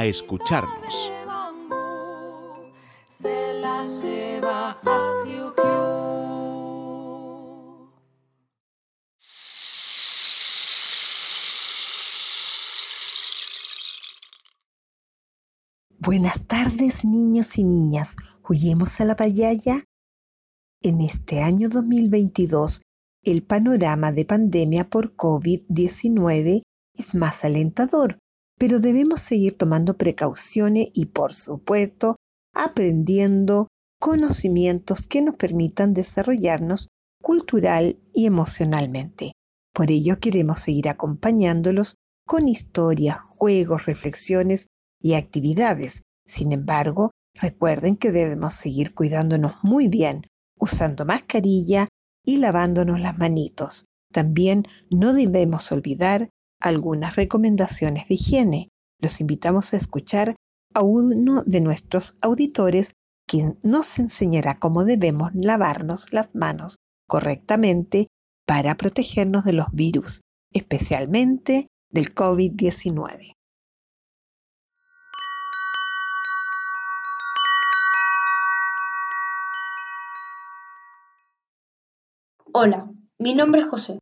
escucharnos. Buenas tardes niños y niñas. ¿Juguemos a la payaya? En este año 2022 el panorama de pandemia por COVID-19 es más alentador, pero debemos seguir tomando precauciones y, por supuesto, aprendiendo conocimientos que nos permitan desarrollarnos cultural y emocionalmente. Por ello queremos seguir acompañándolos con historias, juegos, reflexiones y actividades. Sin embargo, recuerden que debemos seguir cuidándonos muy bien, usando mascarilla y lavándonos las manitos. También no debemos olvidar algunas recomendaciones de higiene. Los invitamos a escuchar a uno de nuestros auditores quien nos enseñará cómo debemos lavarnos las manos correctamente para protegernos de los virus, especialmente del COVID-19. Hola, mi nombre es José.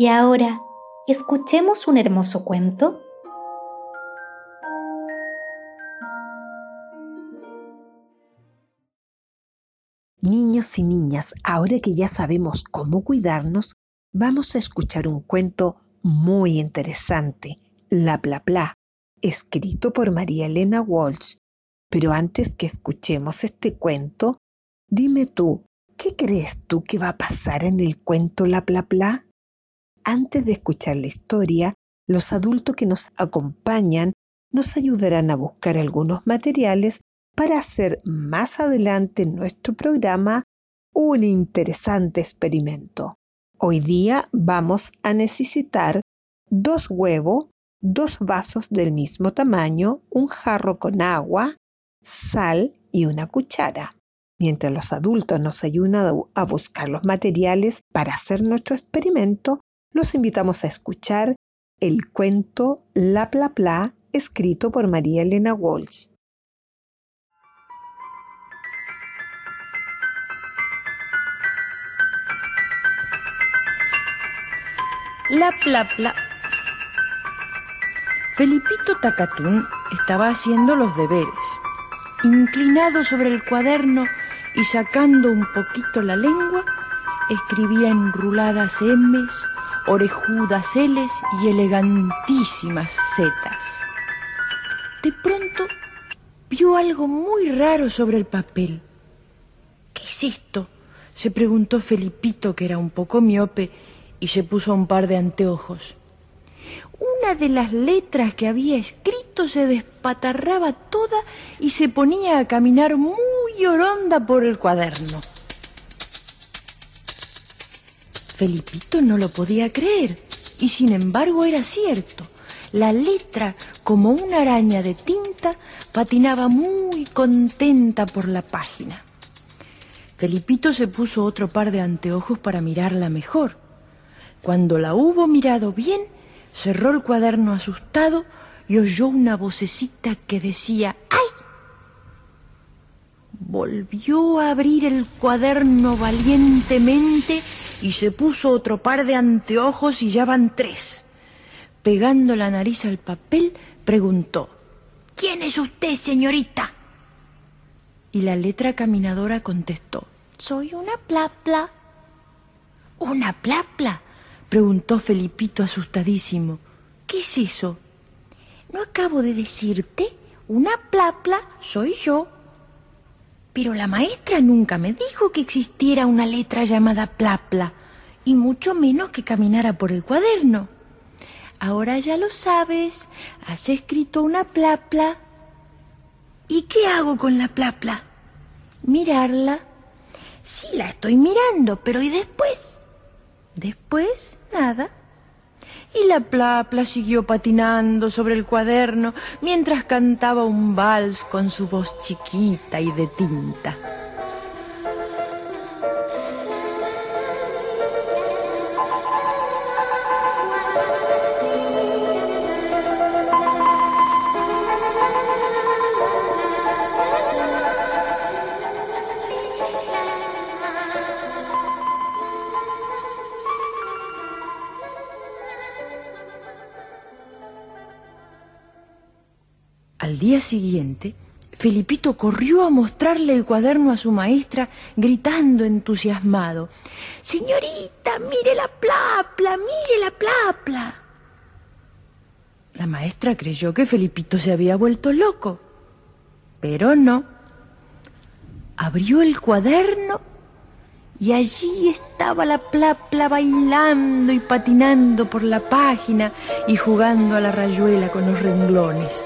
Y ahora, escuchemos un hermoso cuento. Niños y niñas, ahora que ya sabemos cómo cuidarnos, vamos a escuchar un cuento muy interesante, La Pla Pla, escrito por María Elena Walsh. Pero antes que escuchemos este cuento, dime tú, ¿qué crees tú que va a pasar en el cuento La Pla Pla? Antes de escuchar la historia, los adultos que nos acompañan nos ayudarán a buscar algunos materiales para hacer más adelante en nuestro programa un interesante experimento. Hoy día vamos a necesitar dos huevos, dos vasos del mismo tamaño, un jarro con agua, sal y una cuchara. Mientras los adultos nos ayudan a buscar los materiales para hacer nuestro experimento, los invitamos a escuchar el cuento La Pla Pla, escrito por María Elena Walsh. La Pla Pla. Felipito Tacatún estaba haciendo los deberes, inclinado sobre el cuaderno y sacando un poquito la lengua, escribía enruladas M's orejudas L's y elegantísimas Z's. De pronto vio algo muy raro sobre el papel. ¿Qué es esto? se preguntó Felipito, que era un poco miope, y se puso un par de anteojos. Una de las letras que había escrito se despatarraba toda y se ponía a caminar muy oronda por el cuaderno. Felipito no lo podía creer, y sin embargo era cierto. La letra, como una araña de tinta, patinaba muy contenta por la página. Felipito se puso otro par de anteojos para mirarla mejor. Cuando la hubo mirado bien, cerró el cuaderno asustado y oyó una vocecita que decía ¡Ay! Volvió a abrir el cuaderno valientemente y se puso otro par de anteojos y ya van tres. Pegando la nariz al papel, preguntó ¿Quién es usted, señorita? Y la letra caminadora contestó Soy una plapla. ¿Una plapla? preguntó Felipito asustadísimo. ¿Qué es eso? ¿No acabo de decirte? Una plapla soy yo. Pero la maestra nunca me dijo que existiera una letra llamada plapla, y mucho menos que caminara por el cuaderno. Ahora ya lo sabes, has escrito una plapla. ¿Y qué hago con la plapla? Mirarla. Sí, la estoy mirando, pero ¿y después? Después, nada y la plapla siguió patinando sobre el cuaderno mientras cantaba un vals con su voz chiquita y de tinta. Al día siguiente, Felipito corrió a mostrarle el cuaderno a su maestra, gritando entusiasmado. Señorita, mire la plapla, mire la plapla. La maestra creyó que Felipito se había vuelto loco, pero no. Abrió el cuaderno y allí estaba la plapla bailando y patinando por la página y jugando a la rayuela con los renglones.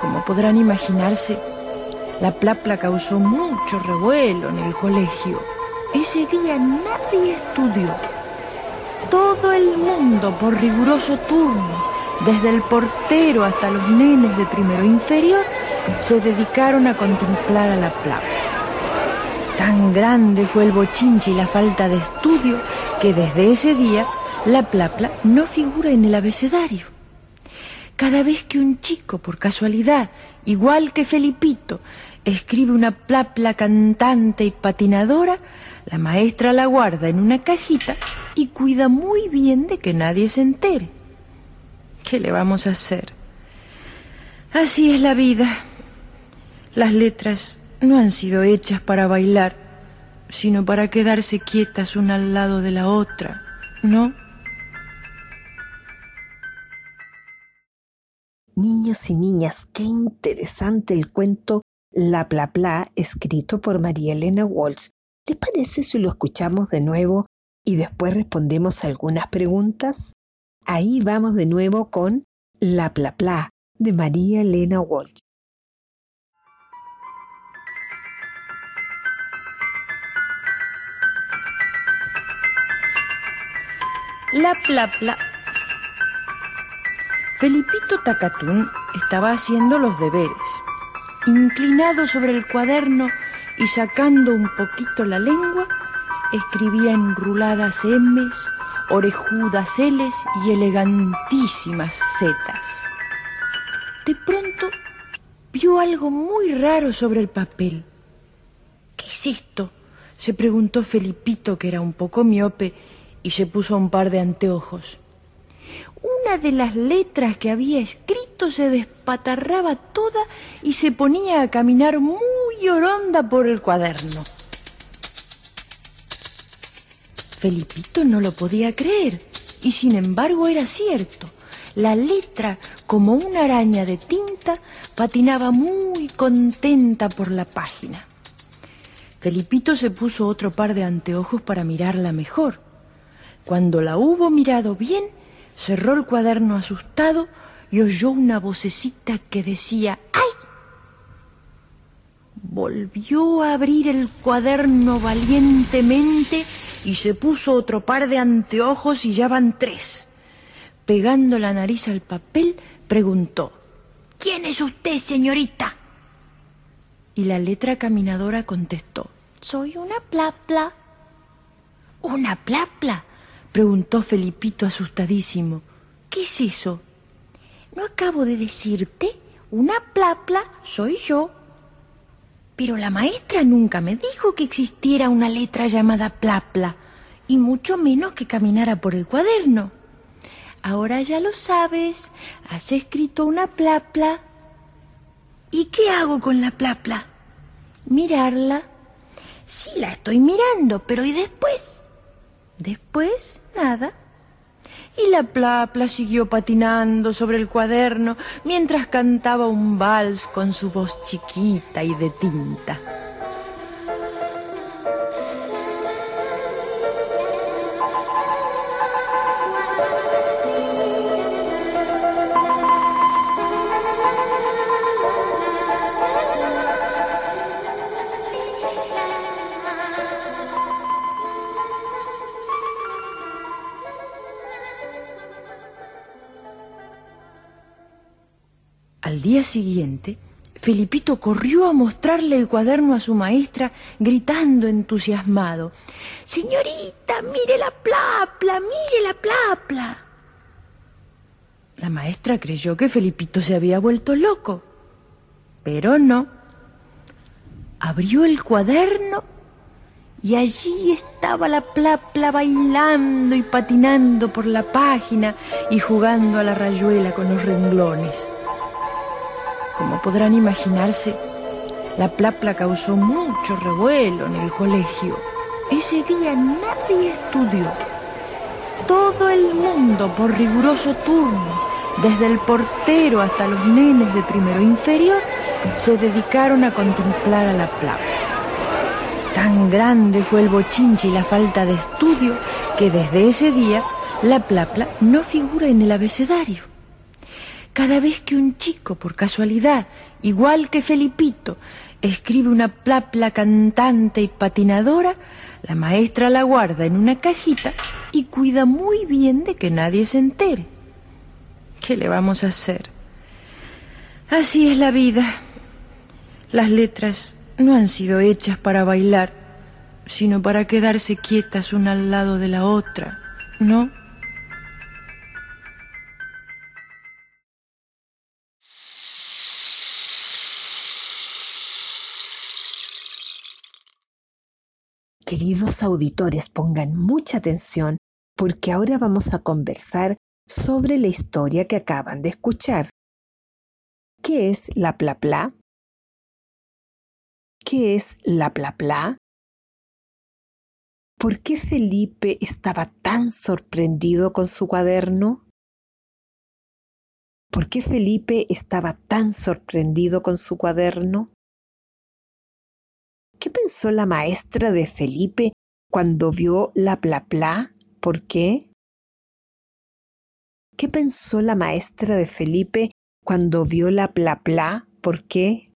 Como podrán imaginarse, la plapla causó mucho revuelo en el colegio. Ese día nadie estudió. Todo el mundo, por riguroso turno, desde el portero hasta los nenes de primero inferior, se dedicaron a contemplar a la plapla. Tan grande fue el bochinche y la falta de estudio que desde ese día la plapla no figura en el abecedario. Cada vez que un chico, por casualidad, igual que Felipito, escribe una plapla cantante y patinadora, la maestra la guarda en una cajita y cuida muy bien de que nadie se entere. ¿Qué le vamos a hacer? Así es la vida. Las letras no han sido hechas para bailar, sino para quedarse quietas una al lado de la otra, ¿no? Niños y niñas, qué interesante el cuento La Pla Pla, escrito por María Elena Walsh. ¿Les parece si lo escuchamos de nuevo y después respondemos algunas preguntas? Ahí vamos de nuevo con La Pla Pla, de María Elena Walsh. La Pla Pla Felipito Tacatún estaba haciendo los deberes, inclinado sobre el cuaderno y sacando un poquito la lengua, escribía enruladas M's, orejudas L's y elegantísimas Z's. De pronto vio algo muy raro sobre el papel. ¿Qué es esto? se preguntó Felipito, que era un poco miope, y se puso un par de anteojos una de las letras que había escrito se despatarraba toda y se ponía a caminar muy oronda por el cuaderno. Felipito no lo podía creer y sin embargo era cierto. La letra, como una araña de tinta, patinaba muy contenta por la página. Felipito se puso otro par de anteojos para mirarla mejor. Cuando la hubo mirado bien, cerró el cuaderno asustado y oyó una vocecita que decía ¡Ay! Volvió a abrir el cuaderno valientemente y se puso otro par de anteojos y ya van tres. Pegando la nariz al papel, preguntó ¿Quién es usted, señorita? Y la letra caminadora contestó, Soy una plapla. ¿Una plapla? Preguntó Felipito asustadísimo. ¿Qué es eso? ¿No acabo de decirte? Una plapla soy yo. Pero la maestra nunca me dijo que existiera una letra llamada plapla, y mucho menos que caminara por el cuaderno. Ahora ya lo sabes, has escrito una plapla. ¿Y qué hago con la plapla? Mirarla. Sí, la estoy mirando, pero ¿y después? Después, nada. Y la plapla siguió patinando sobre el cuaderno mientras cantaba un vals con su voz chiquita y de tinta. Siguiente, Felipito corrió a mostrarle el cuaderno a su maestra, gritando entusiasmado, Señorita, mire la plapla, mire la plapla. La maestra creyó que Felipito se había vuelto loco, pero no. Abrió el cuaderno y allí estaba la plapla bailando y patinando por la página y jugando a la rayuela con los renglones. Como podrán imaginarse, la plapla causó mucho revuelo en el colegio. Ese día nadie estudió. Todo el mundo, por riguroso turno, desde el portero hasta los nenes de primero inferior, se dedicaron a contemplar a la plapla. Tan grande fue el bochinche y la falta de estudio que desde ese día la plapla no figura en el abecedario. Cada vez que un chico, por casualidad, igual que Felipito, escribe una plapla cantante y patinadora, la maestra la guarda en una cajita y cuida muy bien de que nadie se entere. ¿Qué le vamos a hacer? Así es la vida. Las letras no han sido hechas para bailar, sino para quedarse quietas una al lado de la otra, ¿no? Queridos auditores, pongan mucha atención porque ahora vamos a conversar sobre la historia que acaban de escuchar. ¿Qué es la plapla? ¿Qué es la plapla? ¿Por qué Felipe estaba tan sorprendido con su cuaderno? ¿Por qué Felipe estaba tan sorprendido con su cuaderno? ¿Qué pensó la maestra de Felipe cuando vio la plapla? ¿Por qué? ¿Qué pensó la maestra de Felipe cuando vio la plapla? ¿Por qué?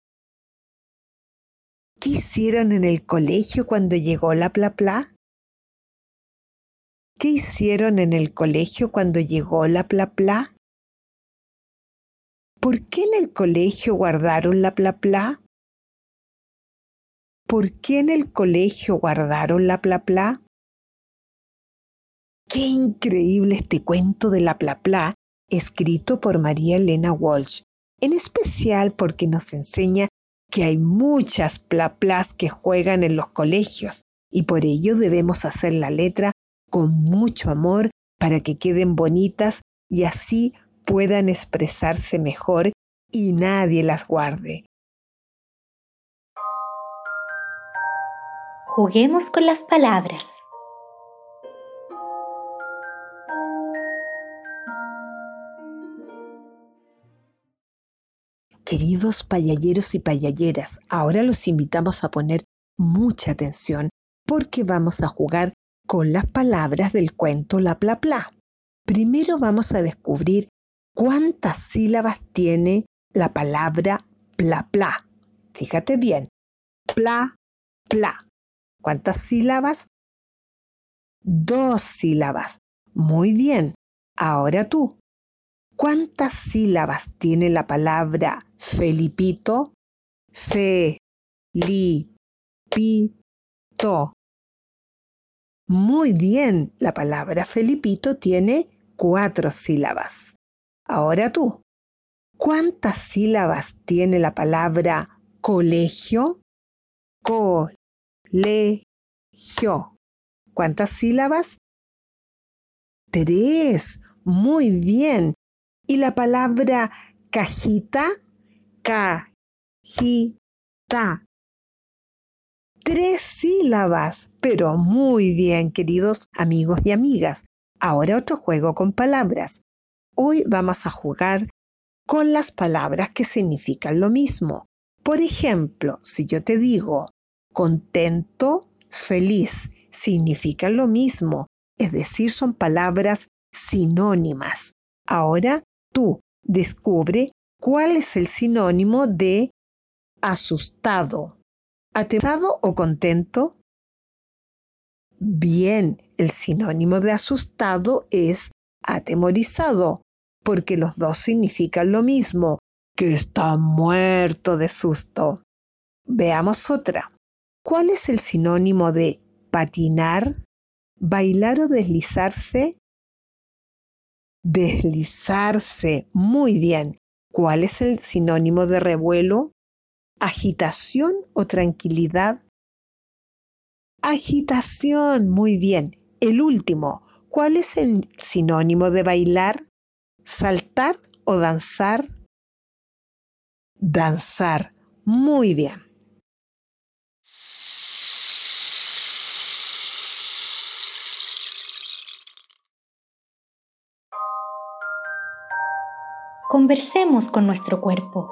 ¿Qué hicieron en el colegio cuando llegó la plapla? ¿Qué hicieron en el colegio cuando llegó la plapla? ¿Por qué en el colegio guardaron la plapla? ¿Por qué en el colegio guardaron la plapla? Qué increíble este cuento de la plapla, escrito por María Elena Walsh, en especial porque nos enseña que hay muchas plaplas que juegan en los colegios y por ello debemos hacer la letra con mucho amor para que queden bonitas y así puedan expresarse mejor y nadie las guarde. Juguemos con las palabras. Queridos payalleros y payalleras, ahora los invitamos a poner mucha atención porque vamos a jugar con las palabras del cuento La Pla Pla. Primero vamos a descubrir cuántas sílabas tiene la palabra pla pla. Fíjate bien, pla pla. ¿Cuántas sílabas? Dos sílabas. Muy bien. Ahora tú. ¿Cuántas sílabas tiene la palabra Felipito? Fe, li, pi, to. Muy bien, la palabra Felipito tiene cuatro sílabas. Ahora tú, ¿cuántas sílabas tiene la palabra colegio? Co, le, ¿Cuántas sílabas? Tres. Muy bien. ¿Y la palabra cajita? Cajita. Tres sílabas. Pero muy bien, queridos amigos y amigas. Ahora otro juego con palabras. Hoy vamos a jugar con las palabras que significan lo mismo. Por ejemplo, si yo te digo contento, feliz, significan lo mismo, es decir, son palabras sinónimas. Ahora tú descubre cuál es el sinónimo de asustado. ¿Aterrado o contento? Bien, el sinónimo de asustado es atemorizado, porque los dos significan lo mismo, que está muerto de susto. Veamos otra. ¿Cuál es el sinónimo de patinar? ¿Bailar o deslizarse? Deslizarse. Muy bien. ¿Cuál es el sinónimo de revuelo? ¿Agitación o tranquilidad? Agitación. Muy bien. El último. ¿Cuál es el sinónimo de bailar? ¿Saltar o danzar? Danzar. Muy bien. Conversemos con nuestro cuerpo.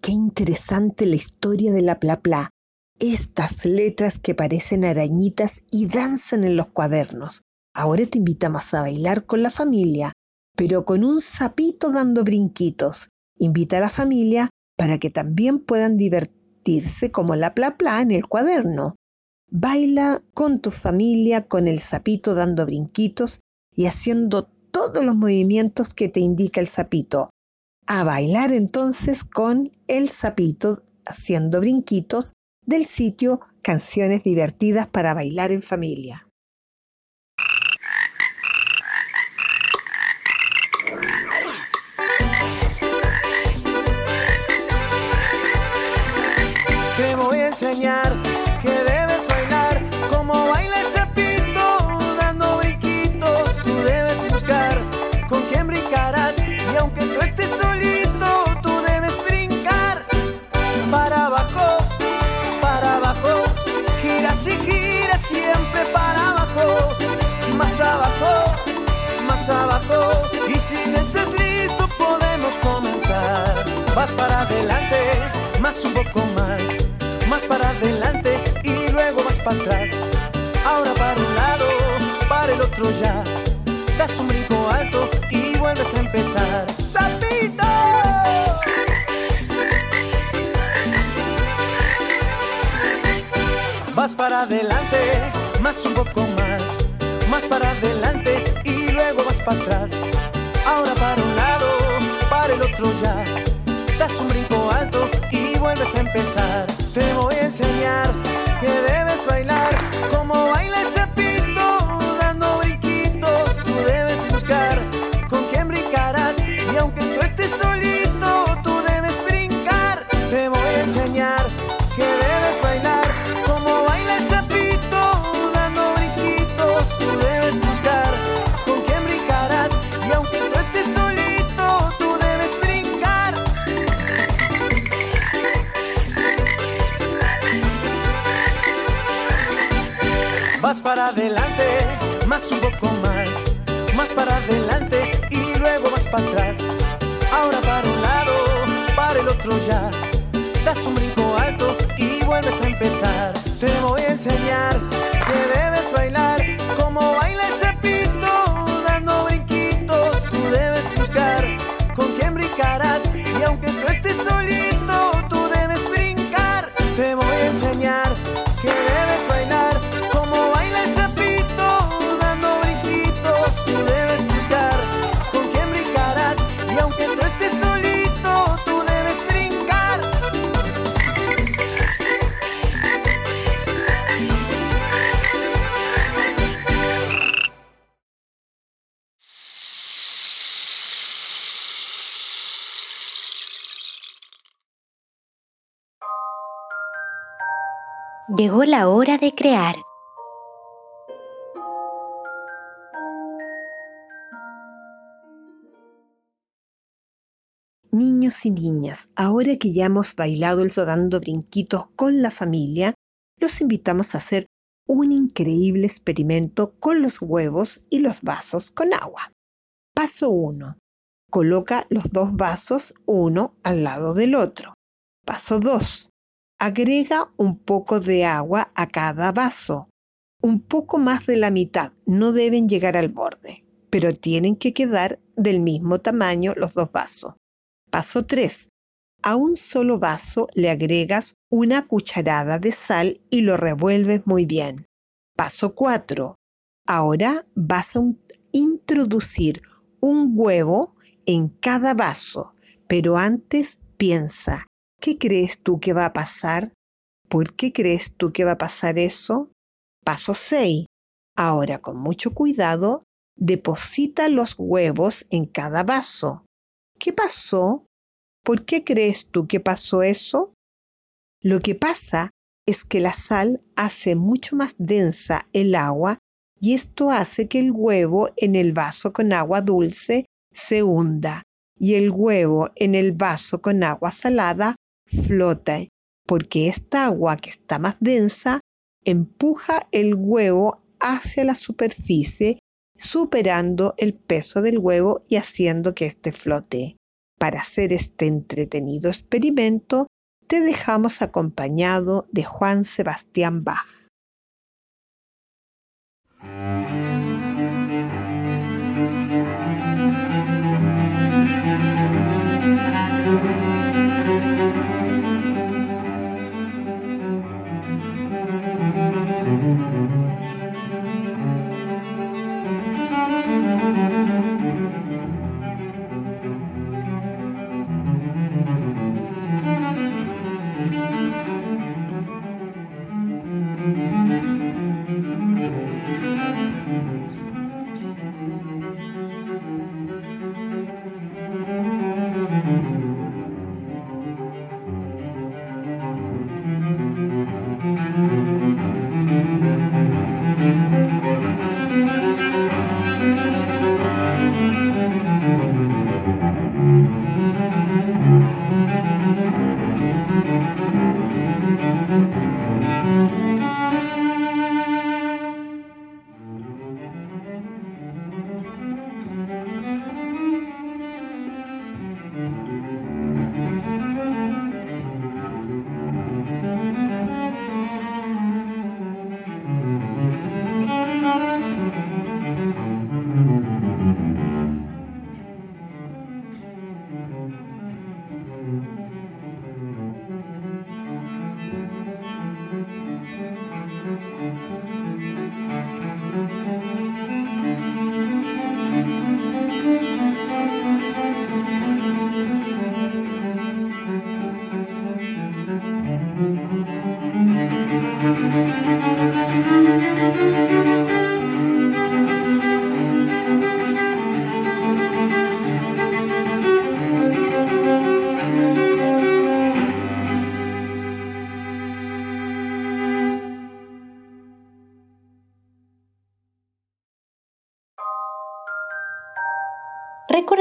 Qué interesante la historia de la plapla. Estas letras que parecen arañitas y danzan en los cuadernos. Ahora te invitamos a bailar con la familia, pero con un sapito dando brinquitos. Invita a la familia para que también puedan divertirse como la plapla en el cuaderno. Baila con tu familia con el sapito dando brinquitos y haciendo todos los movimientos que te indica el sapito. A bailar entonces con el sapito haciendo brinquitos del sitio Canciones divertidas para bailar en familia. Te voy a enseñar Más para adelante, más un poco más, más para adelante y luego más para atrás. Ahora para un lado, para el otro ya. Das un brinco alto y vuelves a empezar. ¡Sapito! Vas para adelante, más un poco más, más para adelante y para atrás. Ahora para un lado, para el otro ya das un brinco alto y vuelves a empezar. Te voy a enseñar que empezar. Llegó la hora de crear. Niños y niñas, ahora que ya hemos bailado el dando brinquitos con la familia, los invitamos a hacer un increíble experimento con los huevos y los vasos con agua. Paso 1. Coloca los dos vasos uno al lado del otro. Paso 2. Agrega un poco de agua a cada vaso. Un poco más de la mitad. No deben llegar al borde, pero tienen que quedar del mismo tamaño los dos vasos. Paso 3. A un solo vaso le agregas una cucharada de sal y lo revuelves muy bien. Paso 4. Ahora vas a introducir un huevo en cada vaso, pero antes piensa, ¿qué crees tú que va a pasar? ¿Por qué crees tú que va a pasar eso? Paso 6. Ahora, con mucho cuidado, deposita los huevos en cada vaso. ¿Qué pasó? ¿Por qué crees tú que pasó eso? Lo que pasa es que la sal hace mucho más densa el agua y esto hace que el huevo en el vaso con agua dulce se hunda y el huevo en el vaso con agua salada flota, porque esta agua que está más densa empuja el huevo hacia la superficie, superando el peso del huevo y haciendo que éste flote. Para hacer este entretenido experimento, te dejamos acompañado de Juan Sebastián Bach.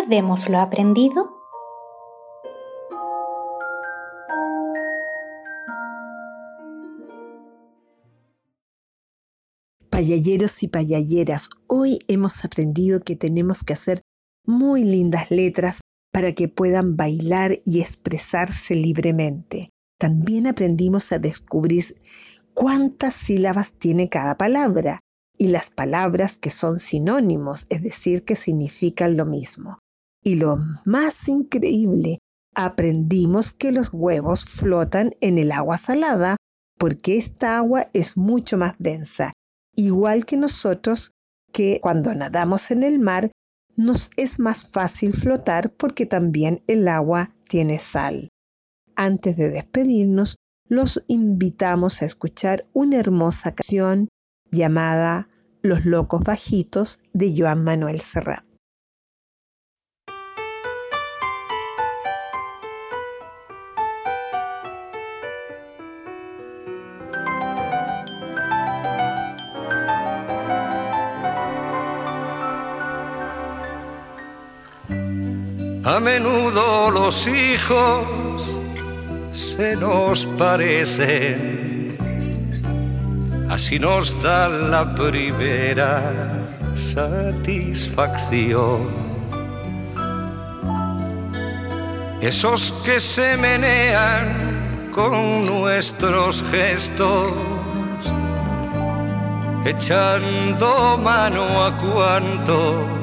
Recordemos lo aprendido. Payalleros y payalleras, hoy hemos aprendido que tenemos que hacer muy lindas letras para que puedan bailar y expresarse libremente. También aprendimos a descubrir cuántas sílabas tiene cada palabra y las palabras que son sinónimos, es decir, que significan lo mismo. Y lo más increíble, aprendimos que los huevos flotan en el agua salada porque esta agua es mucho más densa, igual que nosotros que cuando nadamos en el mar nos es más fácil flotar porque también el agua tiene sal. Antes de despedirnos, los invitamos a escuchar una hermosa canción llamada Los Locos Bajitos de Joan Manuel Serrat. Menudo los hijos se nos parecen, así nos da la primera satisfacción. Esos que se menean con nuestros gestos, echando mano a cuanto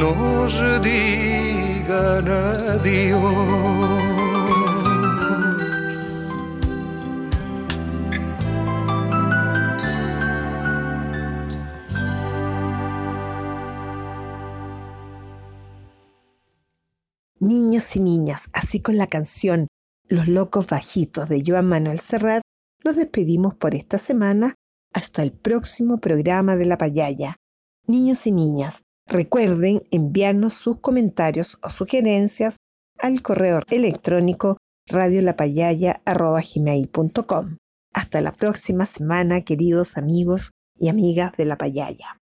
nos digan adiós. Niños y niñas, así con la canción Los Locos Bajitos de Joan Manuel Serrat, nos despedimos por esta semana hasta el próximo programa de La Payaya. Niños y niñas, Recuerden enviarnos sus comentarios o sugerencias al correo electrónico radiolapayaya.com. Hasta la próxima semana, queridos amigos y amigas de La Payaya.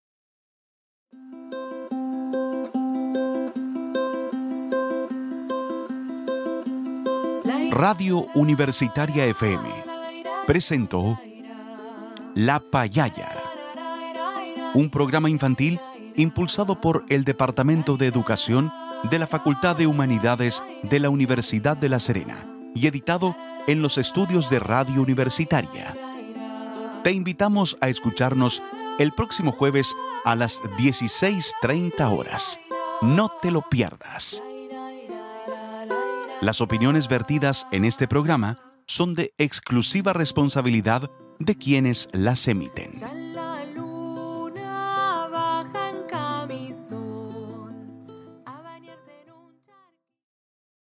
Radio Universitaria FM presentó La Payaya, un programa infantil impulsado por el Departamento de Educación de la Facultad de Humanidades de la Universidad de La Serena y editado en los estudios de Radio Universitaria. Te invitamos a escucharnos el próximo jueves a las 16.30 horas. No te lo pierdas. Las opiniones vertidas en este programa son de exclusiva responsabilidad de quienes las emiten.